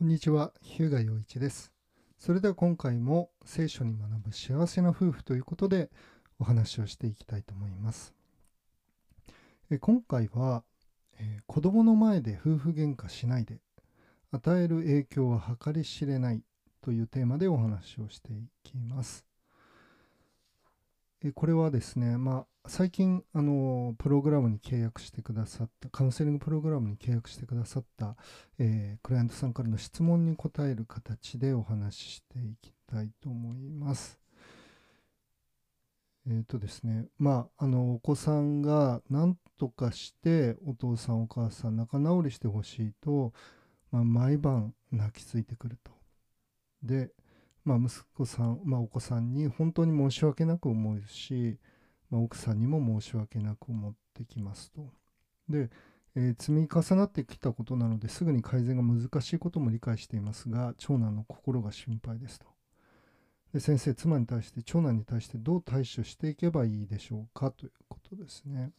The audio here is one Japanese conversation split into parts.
こんにちは、日向陽一です。それでは今回も聖書に学ぶ幸せな夫婦ということでお話をしていきたいと思います。え今回は、えー子供の前で夫婦喧嘩しないで与える影響は計り知れないというテーマでお話をしていきます。えこれはですね、まあ、最近あのプログラムに契約してくださったカウンセリングプログラムに契約してくださったえークライアントさんからの質問に答える形でお話ししていきたいと思います。えっ、とですね、まあ、あの、お子さんが何とかしてお父さんお母さん仲直りしてほしいと、まあ、毎晩泣きついてくると。で、まあ、息子さん、まあ、お子さんに本当に申し訳なく思うし、まあ、奥さんにも申し訳なく思ってきますと。で、えー積み重なってきたことなのですぐに改善が難しいことも理解していますが長男の心が心配ですと。で先生妻に対して長男に対してどう対処していけばいいでしょうか？ということですね。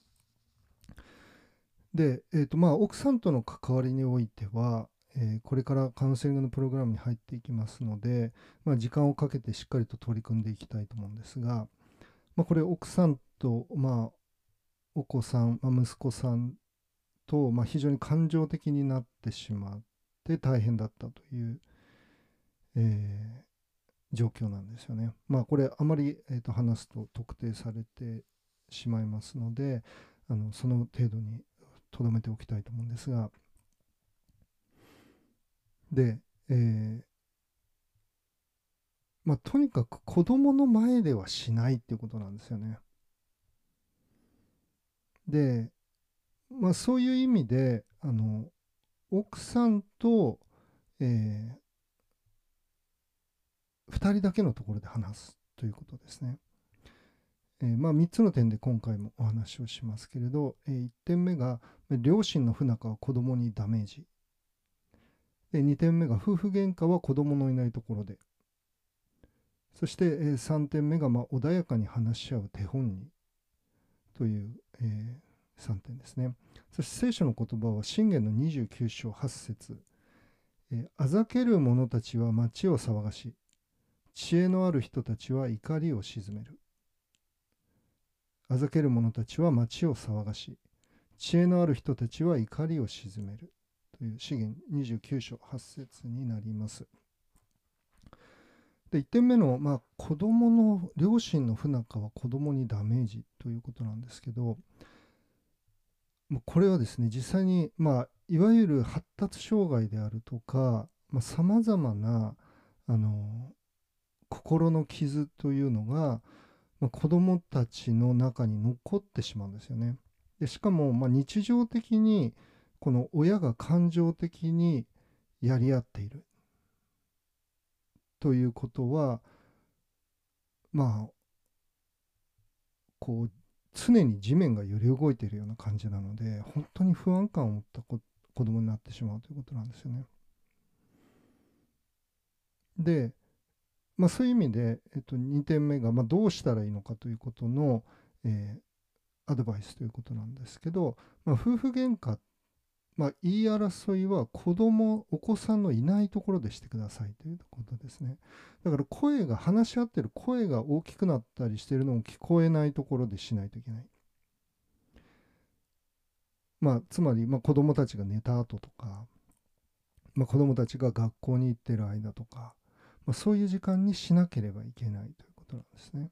で、えーとまあ、奥さんとの関わりにおいては、えーこれからカウンセリングのプログラムに入っていきますので、まあ、時間をかけてしっかりと取り組んでいきたいと思うんですが、まあ、これ奥さんと、まあ、お子さん、まあ、息子さんと、まあ、非常に感情的になってしまって大変だったという、えー状況なんですよね。まあこれあまり、えーと話すと特定されてしまいますのであのその程度にとどめておきたいと思うんですがで、えーまあ、とにかく子供の前ではしないっていうことなんですよね。で、まあ、そういう意味であの奥さんと、え2人だけのところで話すということですね。えーまあ、3つの点で今回もお話をしますけれど、え1点目が両親の不仲は子供にダメージで2点目が夫婦喧嘩は子供のいないところでそして、え3点目がまあ穏やかに話し合う手本にという、え3点ですね。そして聖書の言葉は信玄の29章8節えーあざける者たちは町を騒がし、知恵のある人たちは怒りを鎮める。あざける者たちは町を騒がし、知恵のある人たちは怒りを鎮める。という資源29章8節になります。で1点目の、まあ、子供の両親の不仲は子供にダメージということなんですけど、これはですね実際に、まあ、いわゆる発達障害であるとかさまざ、まなあの心の傷というのが、まあ、子どもたちの中に残ってしまうんですよね。でしかも、まあ、日常的にこの親が感情的にやり合っているということはまあこう常に地面が揺れ動いているような感じなので本当に不安感を持った子子供になってしまうということなんですよね。で、まあ、そういう意味で、えっと、2点目が、まあ、どうしたらいいのかということの、えーアドバイスということなんですけど、まあ、夫婦喧嘩、まあ、言い争いは子供お子さんのいないところでしてくださいということですね。だから声が話し合ってる声が大きくなったりしてるのも聞こえないところでしないといけない。まあ、つまり、まあ、子供たちが寝た後とか、まあ、子供たちが学校に行ってる間とか、まあ、そういう時間にしなければいけないということなんですね。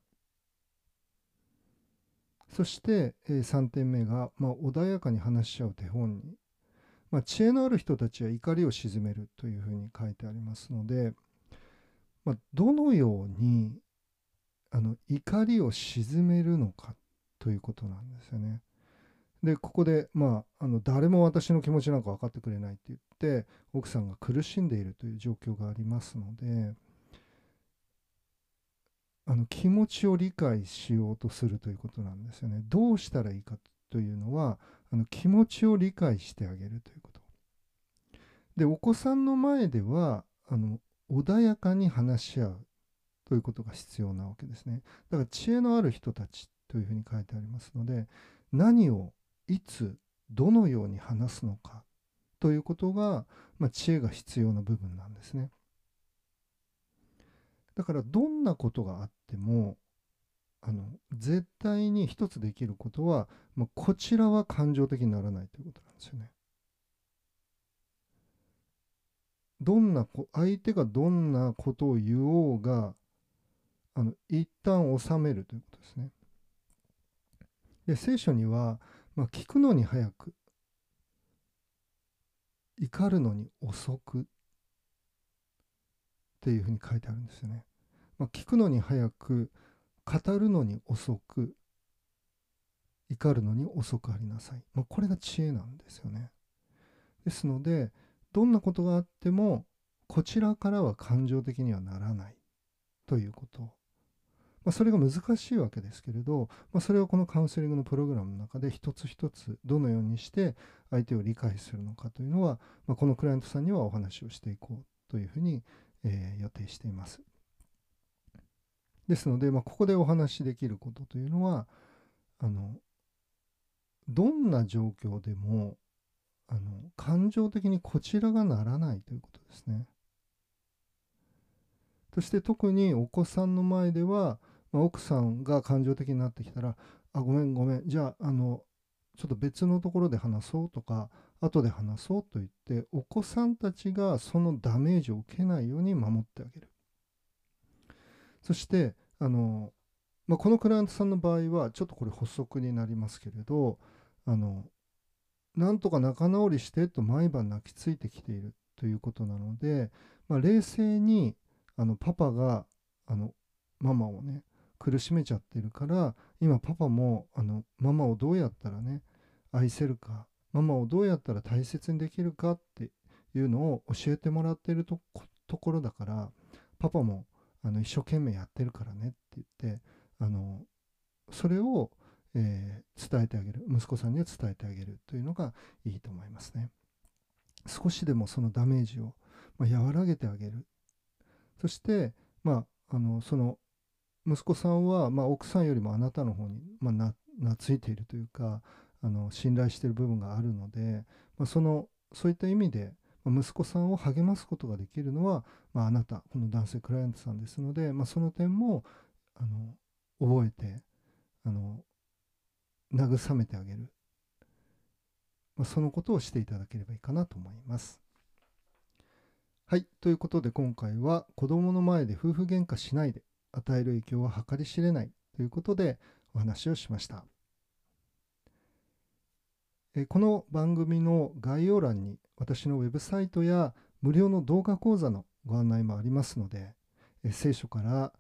そして、えー3点目が、まあ、穏やかに話し合う手本に、まあ、知恵のある人たちは怒りを鎮めるというふうに書いてありますので、まあ、どのようにあの怒りを鎮めるのかということなんですよね。でここで、まあ、あの誰も私の気持ちなんか分かってくれないって言って奥さんが苦しんでいるという状況がありますのであの気持ちを理解しようとするということなんですよね。どうしたらいいかというのはあの気持ちを理解してあげるという。でお子さんの前ではあの穏やかに話し合うということが必要なわけですね。だから知恵のある人たちというふうに書いてありますので何をいつどのように話すのかということが、まあ、知恵が必要な部分なんですね。だからどんなことがあってもあの絶対に一つできることは、まあ、こちらは感情的にならないということなんですよね。どんな相手がどんなことを言おうがあの一旦収めるということですね。で聖書には、まあ、聞くのに早く怒るのに遅くっていうふうに書いてあるんですよね。まあ、聞くのに早く語るのに遅く怒るのに遅くありなさい、まあ、これが知恵なんですよねですのでどんなことがあってもこちらからは感情的にはならない。ということ、まあ、それが難しいわけですけれど、まあ、それをこのカウンセリングのプログラムの中で一つ一つどのようにして相手を理解するのかというのは、まあ、このクライアントさんにはお話をしていこう。というふうに、えー、予定しています。ですので、まあ、ここでお話しできることというのはあのどんな状況でもあの感情的にこちらがならないということですね。そして特にお子さんの前では、まあ、奥さんが感情的になってきたら「あごめんごめんじゃああのちょっと別のところで話そう」とか「後で話そう」と言ってお子さんたちがそのダメージを受けないように守ってあげる。そしてあの、まあ、このクライアントさんの場合はちょっとこれ補足になりますけれどあのなんとか仲直りしてと毎晩泣きついてきているということなので、まあ、冷静にあのパパがあのママをね苦しめちゃってるから今パパもあのママをどうやったらね愛せるかママをどうやったら大切にできるかっていうのを教えてもらってるところだからパパもあの一生懸命やってるからねって言ってあのそれを、えー、伝えてあげる。息子さんには伝えてあげるというのがいいと思いますね。少しでもそのダメージを、まあ、和らげてあげる。そしてまああのその息子さんは、まあ、奥さんよりもあなたの方に、まあ、懐いているというかあの信頼している部分があるので、まあ、そのそういった意味で息子さんを励ますことができるのは、まあ、あなたこの男性クライアントさんですので、まあ、その点もあの覚えてあの慰めてあげる、まあ、そのことをしていただければいいかなと思います。はい。ということで今回は子供の前で夫婦喧嘩しないで与える影響は計り知れないということでお話をしました。この番組の概要欄に私のウェブサイトや無料の動画講座のご案内もありますので、聖書から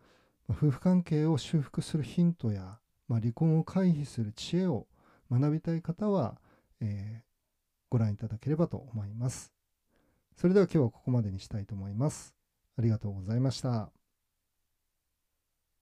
夫婦関係を修復するヒントや、まあ、離婚を回避する知恵を学びたい方は、えー、ご覧いただければと思います。それでは今日はここまでにしたいと思います。ありがとうございました。